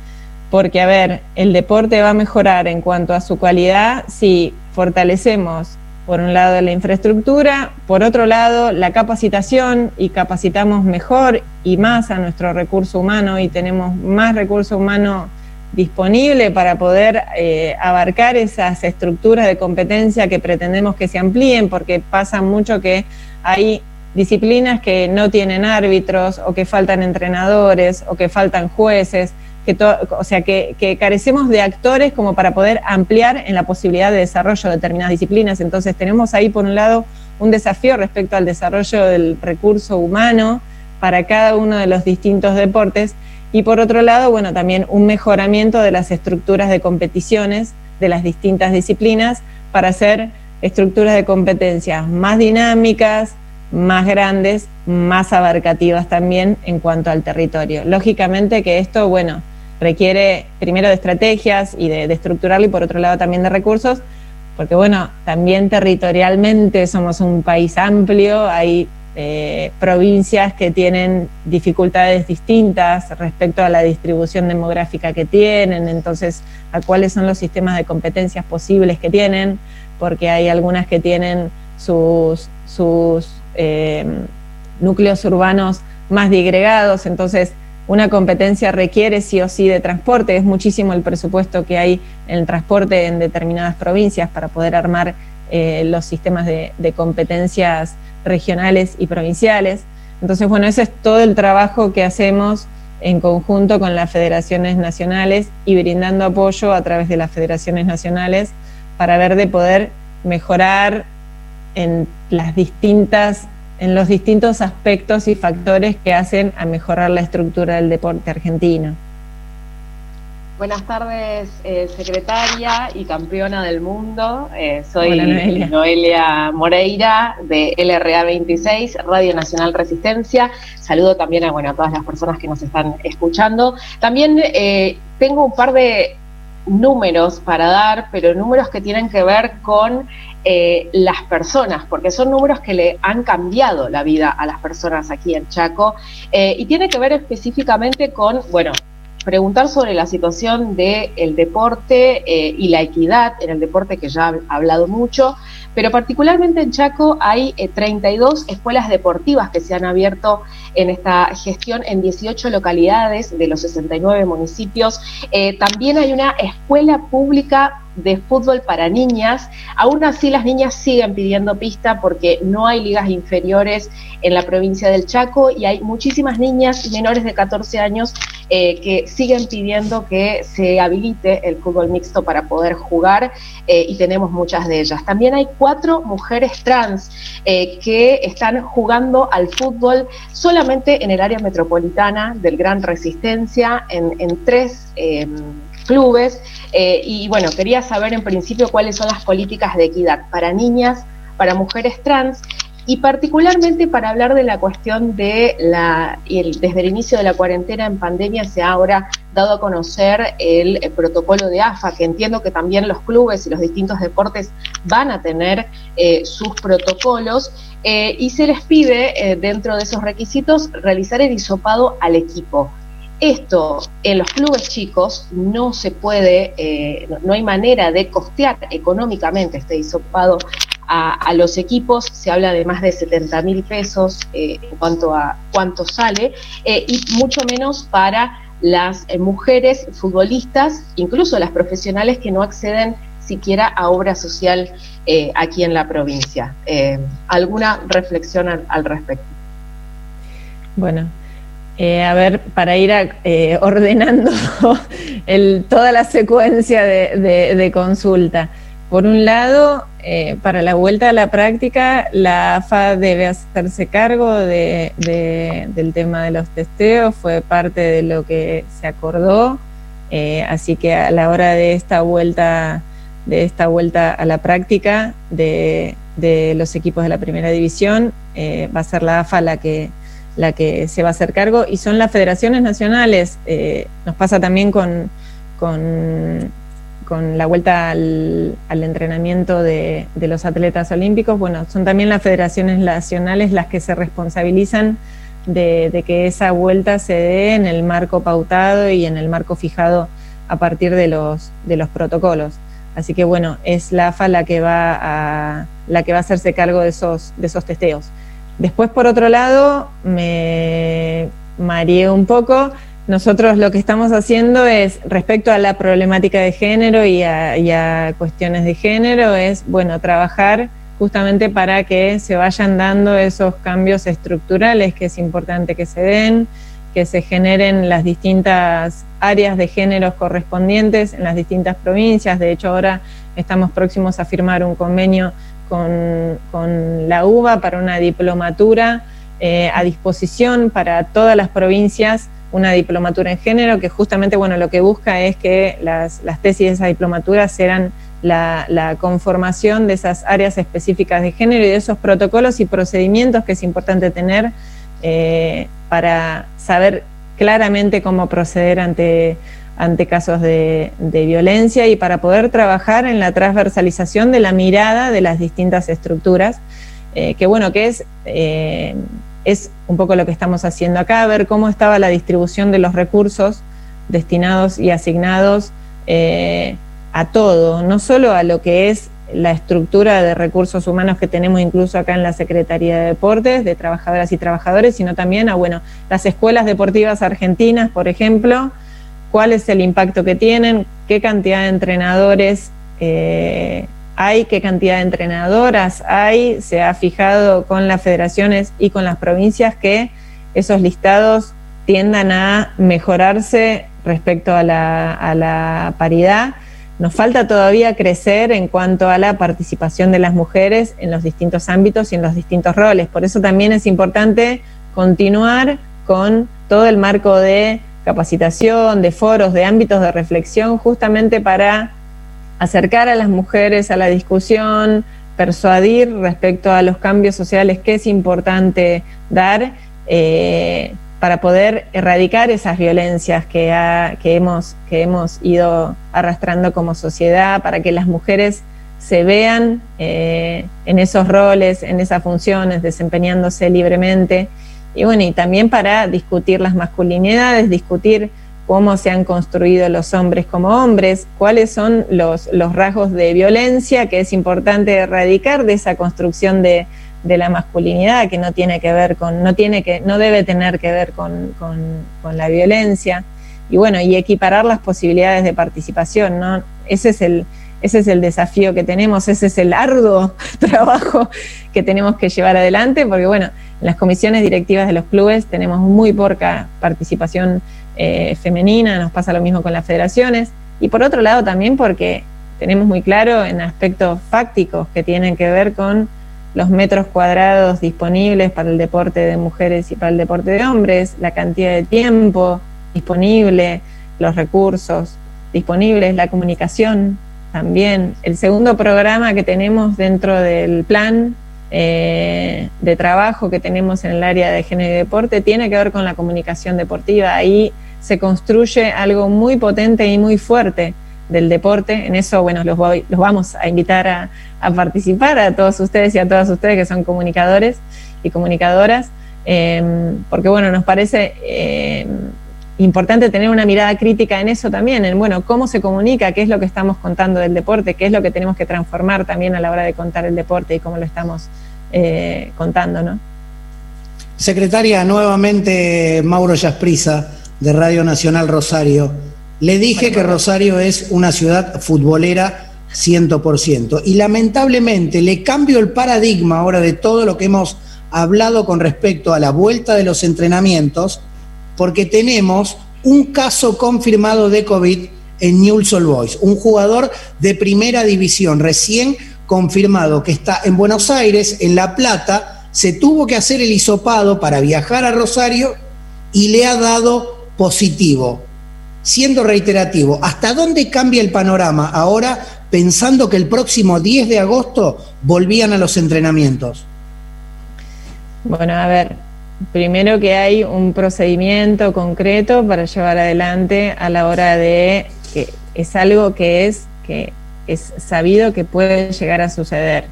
porque, a ver, el deporte va a mejorar en cuanto a su calidad si fortalecemos, por un lado, la infraestructura, por otro lado, la capacitación y capacitamos mejor y más a nuestro recurso humano y tenemos más recurso humano disponible para poder eh, abarcar esas estructuras de competencia que pretendemos que se amplíen, porque pasa mucho que hay disciplinas que no tienen árbitros o que faltan entrenadores o que faltan jueces que o sea, que, carecemos de actores como para poder ampliar en la posibilidad de desarrollo de determinadas disciplinas. Entonces tenemos ahí, por un lado, un desafío respecto al desarrollo del recurso humano para cada uno de los distintos deportes y por otro lado, bueno, también un mejoramiento de las estructuras de competiciones de las distintas disciplinas para hacer estructuras de competencias más dinámicas, más grandes, más abarcativas también en cuanto al territorio. Lógicamente que esto, bueno, requiere primero de estrategias y de, estructurarlo y por otro lado también de recursos, porque bueno, también territorialmente somos un país amplio, hay eh, provincias que tienen dificultades distintas respecto a la distribución demográfica que tienen, entonces a cuáles son los sistemas de competencias posibles que tienen, porque hay algunas que tienen sus, sus eh, núcleos urbanos más digregados, entonces una competencia requiere sí o sí de transporte, es muchísimo el presupuesto que hay en el transporte en determinadas provincias para poder armar eh, los sistemas de, competencias regionales y provinciales. Entonces, bueno, ese es todo el trabajo que hacemos en conjunto con las federaciones nacionales y brindando apoyo a través de las federaciones nacionales para ver de poder mejorar en las distintas en los distintos aspectos y factores que hacen a mejorar la estructura del deporte argentino. Buenas tardes, eh, secretaria y campeona del mundo. Eh, soy Noelia. Moreira de LRA 26, Radio Nacional Resistencia. Saludo también a, bueno, a todas las personas que nos están escuchando. También eh, tengo un par de números para dar, pero números que tienen que ver con eh, las personas, porque son números que le han cambiado la vida a las personas aquí en Chaco, eh, y tiene que ver específicamente con, bueno, preguntar sobre la situación del deporte eh, y la equidad en el deporte, que ya ha hablado mucho, pero particularmente en Chaco hay 32 escuelas deportivas que se han abierto en esta gestión en 18 localidades de los 69 municipios. también hay una escuela pública de fútbol para niñas. Aún así las niñas siguen pidiendo pista porque no hay ligas inferiores en la provincia del Chaco y hay muchísimas niñas menores de 14 años eh, que siguen pidiendo que se habilite el fútbol mixto para poder jugar eh, y tenemos muchas de ellas. También hay cuatro mujeres trans eh, que están jugando al fútbol solamente en el área metropolitana del Gran Resistencia, en, tres em, clubes. Eh, y bueno, quería saber en principio cuáles son las políticas de equidad para niñas, para mujeres trans y particularmente para hablar de la cuestión de la, desde el inicio de la cuarentena en pandemia se ha ahora dado a conocer el, protocolo de AFA, que entiendo que también los clubes y los distintos deportes van a tener eh, sus protocolos, eh, y se les pide, dentro de esos requisitos, realizar el hisopado al equipo. Esto en los clubes chicos no se puede, eh, no, hay manera de costear económicamente este hisopado a, los equipos, se habla de más de 70 mil pesos eh, en cuanto a cuánto sale, eh, y mucho menos para las mujeres futbolistas, incluso las profesionales que no acceden siquiera a obra social aquí en la provincia. ¿Alguna reflexión al respecto? Bueno, eh, a ver, para ir eh, ordenando toda la secuencia de, consulta. Por un lado, eh, para la vuelta a la práctica, la AFA debe hacerse cargo del tema de los testeos, fue parte de lo que se acordó Eh, así que a la hora de esta vuelta, de esta vuelta a la práctica de, los equipos de la primera división, eh, va a ser la AFA la que, la que se va a hacer cargo y son las federaciones nacionales. Eh, nos pasa también con, con, la vuelta al, entrenamiento de, de, los atletas olímpicos. Bueno, son también las federaciones nacionales las que se responsabilizan de, que esa vuelta se dé en el marco pautado y en el marco fijado a partir de los, de los protocolos. Así que bueno, es la AFA la que va a, la que va a hacerse cargo de esos, de esos testeos. Después, por otro lado, me mareé un poco. Nosotros lo que estamos haciendo es, respecto a la problemática de género y a, cuestiones de género, es, bueno, trabajar justamente para que se vayan dando esos cambios estructurales que es importante que se den, que se generen las distintas áreas de géneros correspondientes en las distintas provincias. De hecho, ahora estamos próximos a firmar un convenio con, la UBA para una diplomatura eh, a disposición para todas las provincias, una diplomatura en género que justamente bueno, lo que busca es que las, las tesis de esa diplomatura sean la, conformación de esas áreas específicas de género y de esos protocolos y procedimientos que es importante tener eh, para saber claramente cómo proceder ante, ante casos de, violencia y para poder trabajar en la transversalización de la mirada de las distintas estructuras, eh, que bueno, que es, eh, es un poco lo que estamos haciendo acá, ver cómo estaba la distribución de los recursos destinados y asignados a todo, no solo a lo que es la estructura de recursos humanos que tenemos incluso acá en la Secretaría de Deportes, de trabajadoras y trabajadores, sino también a bueno, las escuelas deportivas argentinas, por ejemplo, cuál es el impacto que tienen, qué cantidad de entrenadores eh, hay, qué cantidad de entrenadoras hay, se ha fijado con las federaciones y con las provincias que esos listados tiendan a mejorarse respecto a la, a la paridad nos falta todavía crecer en cuanto a la participación de las mujeres en los distintos ámbitos y en los distintos roles. Por eso también es importante continuar con todo el marco de capacitación, de foros, de ámbitos de reflexión, justamente para acercar a las mujeres a la discusión, persuadir respecto a los cambios sociales que es importante dar. Eh, para poder erradicar esas violencias que, hemos, que hemos ido arrastrando como sociedad, para que las mujeres se vean eh, en esos roles, en esas funciones, desempeñándose libremente. Y bueno, y también para discutir las masculinidades, discutir cómo se han construido los hombres como hombres, cuáles son los, los rasgos de violencia que es importante erradicar de esa construcción de, de la masculinidad que no tiene que ver con, no tiene que, no debe tener que ver con, la violencia. Y bueno, y equiparar las posibilidades de participación, ¿no? Ese es el, ese es el desafío que tenemos, ese es el arduo trabajo que tenemos que llevar adelante, porque bueno, en las comisiones directivas de los clubes tenemos muy poca participación eh, femenina, nos pasa lo mismo con las federaciones, y por otro lado también porque tenemos muy claro en aspectos fácticos que tienen que ver con los metros cuadrados disponibles para el deporte de mujeres y para el deporte de hombres, la cantidad de tiempo disponible, los recursos disponibles, la comunicación también. El segundo programa que tenemos dentro del plan eh, de trabajo que tenemos en el área de género y deporte tiene que ver con la comunicación deportiva. Ahí se construye algo muy potente y muy fuerte del deporte. En eso, bueno, los, los vamos a invitar a, participar a todos ustedes y a todas ustedes que son comunicadores y comunicadoras, em, porque, bueno, nos parece em, importante tener una mirada crítica en eso también, en, bueno, cómo se comunica, qué es lo que estamos contando del deporte, qué es lo que tenemos que transformar también a la hora de contar el deporte y cómo lo estamos eh, contando, ¿no? Secretaria, nuevamente Mauro Yasprisa, de Radio Nacional Rosario. Le dije que Rosario es una ciudad futbolera 100%. Y lamentablemente le cambio el paradigma ahora de todo lo que hemos hablado con respecto a la vuelta de los entrenamientos, porque tenemos un caso confirmado de COVID en Newell's Old Boys, un jugador de primera división recién confirmado que está en Buenos Aires, en La Plata, se tuvo que hacer el hisopado para viajar a Rosario y le ha dado positivo siendo reiterativo, ¿hasta dónde cambia el panorama ahora pensando que el próximo 10 de agosto volvían a los entrenamientos? Bueno, a ver, primero que hay un procedimiento concreto para llevar adelante a la hora de que es algo que es que es sabido que puede llegar a suceder.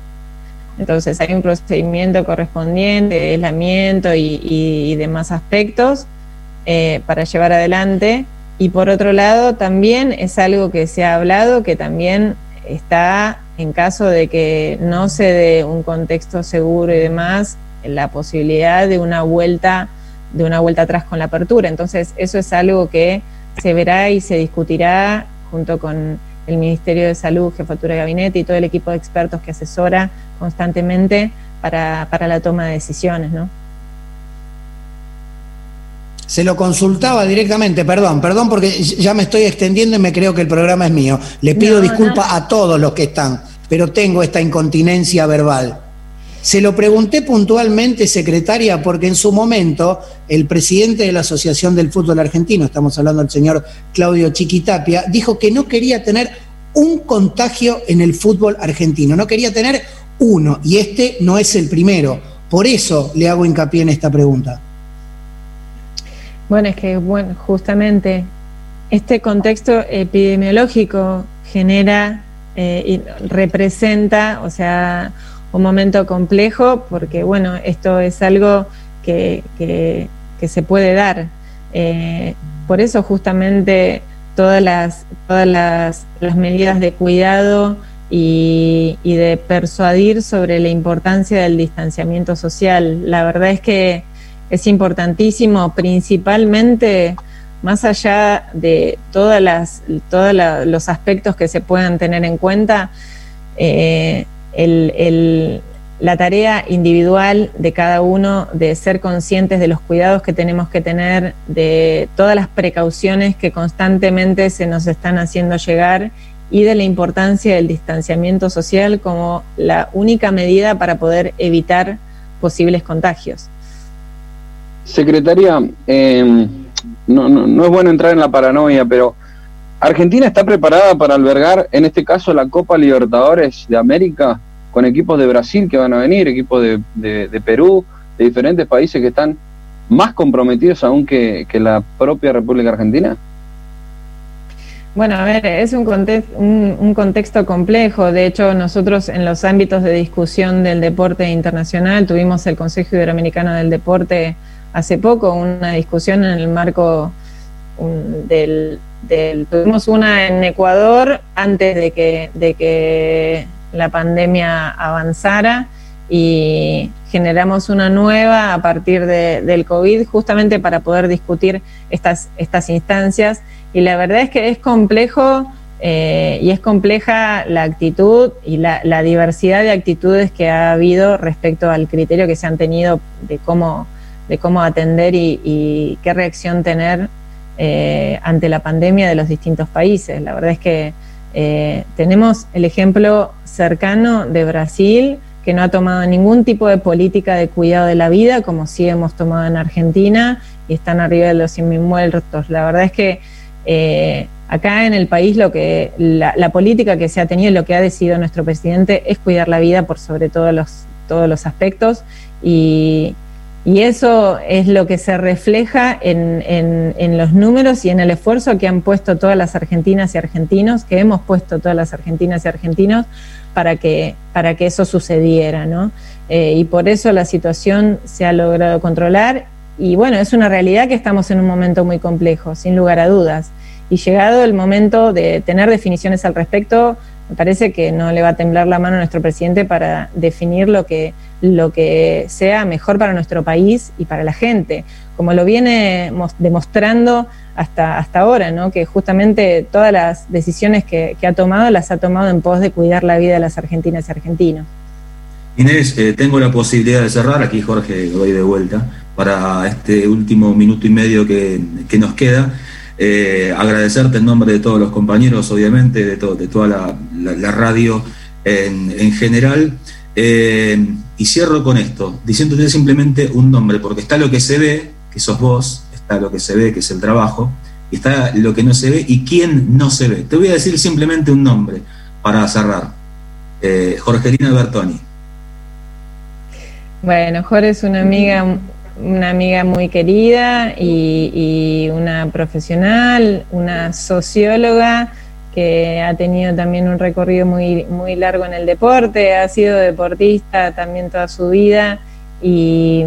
Entonces hay un procedimiento correspondiente de aislamiento y, demás aspectos eh, para llevar adelante. Y por otro lado, también es algo que se ha hablado, que también está en caso de que no se dé un contexto seguro y demás, la posibilidad de una vuelta, de una vuelta atrás con la apertura. Entonces, eso es algo que se verá y se discutirá junto con el Ministerio de Salud, Jefatura de Gabinete y todo el equipo de expertos que asesora constantemente para, para la toma de decisiones, ¿no? Se lo consultaba directamente, perdón, perdón porque ya me estoy extendiendo y me creo que el programa es mío. Le pido disculpas a todos los que están, pero tengo esta incontinencia verbal. Se lo pregunté puntualmente, secretaria, porque en su momento el presidente de la Asociación del Fútbol Argentino, estamos hablando del señor Claudio Chiquitapia, dijo que no quería tener un contagio en el fútbol argentino, no quería tener uno, y este no es el primero. Por eso le hago hincapié en esta pregunta. Bueno, es que justamente este contexto epidemiológico genera eh, y representa, o sea, un momento complejo porque, bueno, esto es algo que, se puede dar. Eh, por eso justamente todas las, todas las, medidas de cuidado y, de persuadir sobre la importancia del distanciamiento social. La verdad es que es importantísimo, principalmente más allá de todas las, todos los aspectos que se puedan tener en cuenta, eh, la tarea individual de cada uno de ser conscientes de los cuidados que tenemos que tener, de todas las precauciones que constantemente se nos están haciendo llegar y de la importancia del distanciamiento social como la única medida para poder evitar posibles contagios. Secretaria, em, no, no es bueno entrar en la paranoia, pero ¿Argentina está preparada para albergar, en este caso, la Copa Libertadores de América? con equipos de Brasil que van a venir, equipos de, Perú, de diferentes países que están más comprometidos aún que, la propia República Argentina? Bueno, a ver, es un, un, contexto complejo. De hecho, nosotros en los ámbitos de discusión del deporte internacional tuvimos el Consejo Iberoamericano del Deporte hace poco, una discusión en el marco Tuvimos una en Ecuador antes de que, de que la pandemia avanzara y generamos una nueva a partir del COVID justamente para poder discutir estas, estas instancias. Y la verdad es que es complejo eh, y es compleja la actitud y la, diversidad de actitudes que ha habido respecto al criterio que se han tenido de cómo, de cómo atender y, qué reacción tener eh, ante la pandemia de los distintos países. La verdad es que eh, tenemos el ejemplo cercano de Brasil, que no ha tomado ningún tipo de política de cuidado de la vida, como sí hemos tomado en Argentina, y están arriba de los 100.000 muertos. La verdad es que eh, acá en el país lo que la, política que se ha tenido y lo que ha decidido nuestro presidente es cuidar la vida por sobre todos los, todos los aspectos y, y eso es lo que se refleja en, en, los números y en el esfuerzo que han puesto todas las argentinas y argentinos, que hemos puesto todas las argentinas y argentinos para que, para que eso sucediera, ¿no? Eh, y por eso la situación se ha logrado controlar. Y bueno, es una realidad que estamos en un momento muy complejo, sin lugar a dudas. Y llegado el momento de tener definiciones al respecto, me parece que no le va a temblar la mano a nuestro presidente para definir lo que, lo que sea mejor para nuestro país y para la gente, como lo viene demostrando hasta, hasta ahora, ¿no? que justamente todas las decisiones que, ha tomado las ha tomado en pos de cuidar la vida de las argentinas y argentinos. Inés, eh, tengo la posibilidad de cerrar, aquí Jorge, doy de vuelta, para este último minuto y medio que, nos queda. Eh, agradecerte en nombre de todos los compañeros, obviamente, de, de toda la, radio en, general. Eh, y cierro con esto, diciéndote simplemente un nombre, porque está lo que se ve, que sos vos, está lo que se ve, que es el trabajo, está lo que no se ve y quién no se ve. Te voy a decir simplemente un nombre para cerrar. Eh, Jorgelina Bertoni. Bueno, Jorge es una amiga, una amiga muy querida y, una profesional, una socióloga que ha tenido también un recorrido muy, muy largo en el deporte, ha sido deportista también toda su vida y,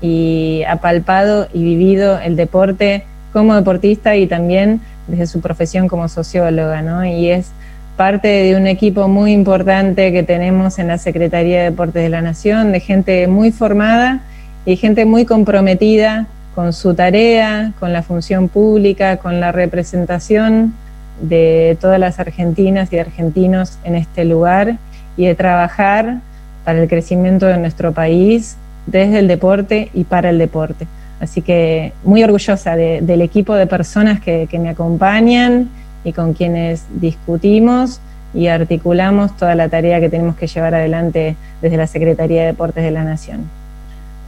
y ha palpado y vivido el deporte como deportista y también desde su profesión como socióloga, ¿no? Y es parte de un equipo muy importante que tenemos en la Secretaría de Deportes de la Nación, de gente muy formada y gente muy comprometida con su tarea, con la función pública, con la representación de todas las argentinas y argentinos en este lugar y de trabajar para el crecimiento de nuestro país desde el deporte y para el deporte. Así que muy orgullosa del equipo de personas que, me acompañan y con quienes discutimos y articulamos toda la tarea que tenemos que llevar adelante desde la Secretaría de Deportes de la Nación.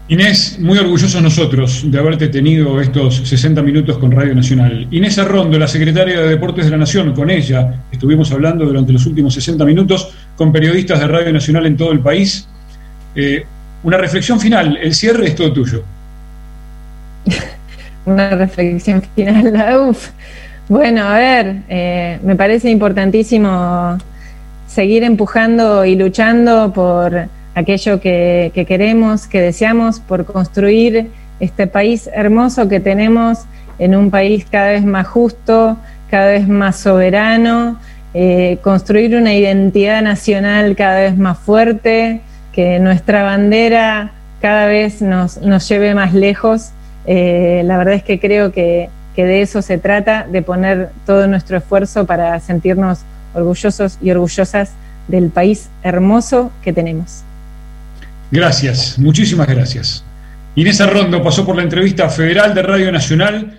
Inés, muy orgullosos nosotros de haberte tenido estos 60 minutos con Radio Nacional. Inés Arrondo, la secretaria de Deportes de la Nación, con ella estuvimos hablando durante los últimos 60 minutos con periodistas de Radio Nacional en todo el país. Eh, una reflexión final, el cierre es todo tuyo. una reflexión final. Uf. Bueno, a ver, eh, me parece importantísimo seguir empujando y luchando por aquello que, queremos, que deseamos, por construir este país hermoso que tenemos en un país cada vez más justo, cada vez más soberano, eh, construir una identidad nacional cada vez más fuerte, que nuestra bandera cada vez nos, nos lleve más lejos eh, la verdad es que creo que, de eso se trata, de poner todo nuestro esfuerzo para sentirnos orgullosos y orgullosas del país hermoso que tenemos. Gracias, muchísimas gracias. Inés Arrondo pasó por la entrevista federal de Radio Nacional